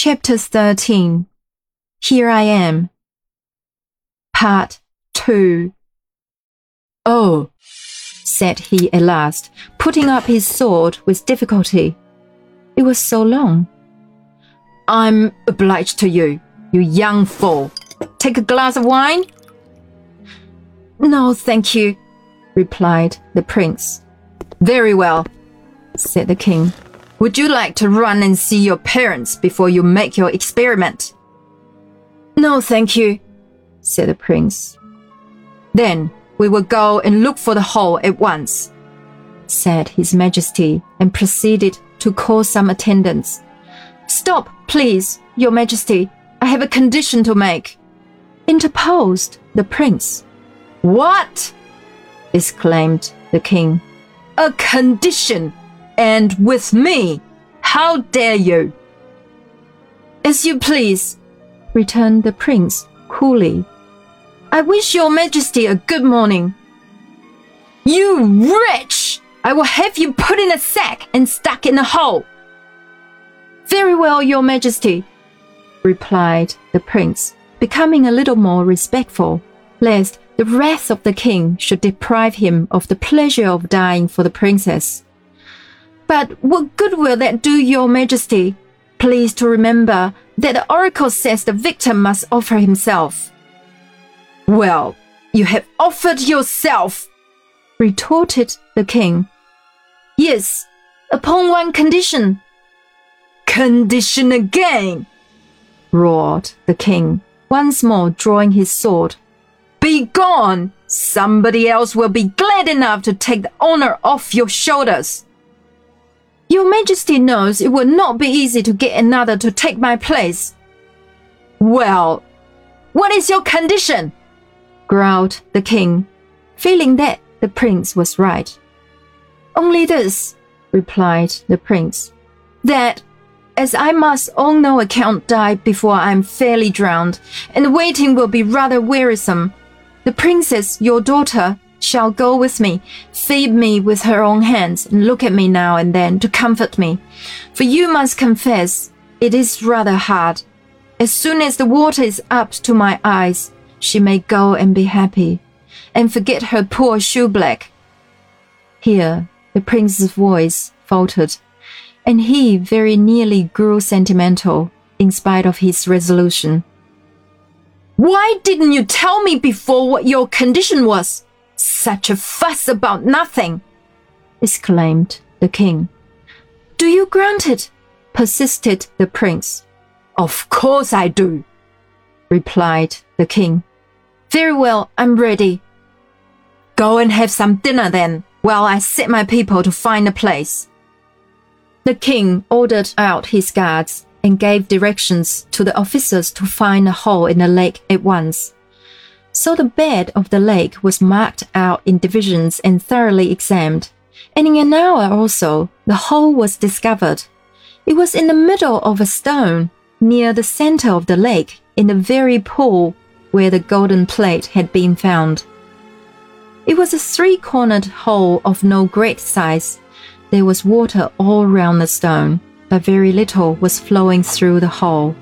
Chapter 13 Here I Am. Part 2 Oh, said he at last, putting up his sword with difficulty. It was so long. I'm obliged to you, you young fool. Take a glass of wine? No, thank you, replied the prince. Very well, said the king. Would you like to run and see your parents before you make your experiment? No, thank you, said the prince. Then we will go and look for the hole at once, said his majesty, and proceeded to call some attendants. Stop, please, your majesty. I have a condition to make, interposed the prince. What? exclaimed the king. A condition! And with me. How dare you? As you please, returned the prince coolly. I wish your majesty a good morning. You wretch! I will have you put in a sack and stuck in a hole. Very well, your majesty, replied the prince, becoming a little more respectful, lest the wrath of the king should deprive him of the pleasure of dying for the princess. But what good will that do your majesty? Please to remember that the oracle says the victim must offer himself. Well, you have offered yourself, retorted the king. Yes, upon one condition. Condition again, roared the king, once more drawing his sword. Be gone! Somebody else will be glad enough to take the honor off your shoulders. Your Majesty knows it will not be easy to get another to take my place. Well, what is your condition? growled the king, feeling that the prince was right. Only this, replied the prince, that as I must on no account die before I am fairly drowned, and waiting will be rather wearisome, the princess, your daughter, shall go with me, feed me with her own hands, and look at me now and then to comfort me. For you must confess, it is rather hard. As soon as the water is up to my eyes, she may go and be happy, and forget her poor shoeblack. Here, the prince's voice faltered, and he very nearly grew sentimental, in spite of his resolution. Why didn't you tell me before what your condition was? Such a fuss about nothing! exclaimed the king. Do you grant it? persisted the prince. Of course I do, replied the king. Very well, I'm ready. Go and have some dinner then, while I set my people to find a place. The king ordered out his guards and gave directions to the officers to find a hole in the lake at once. So the bed of the lake was marked out in divisions and thoroughly examined. And in an hour or so, the hole was discovered. It was in the middle of a stone, near the center of the lake, in the very pool where the golden plate had been found. It was a three cornered hole of no great size. There was water all round the stone, but very little was flowing through the hole.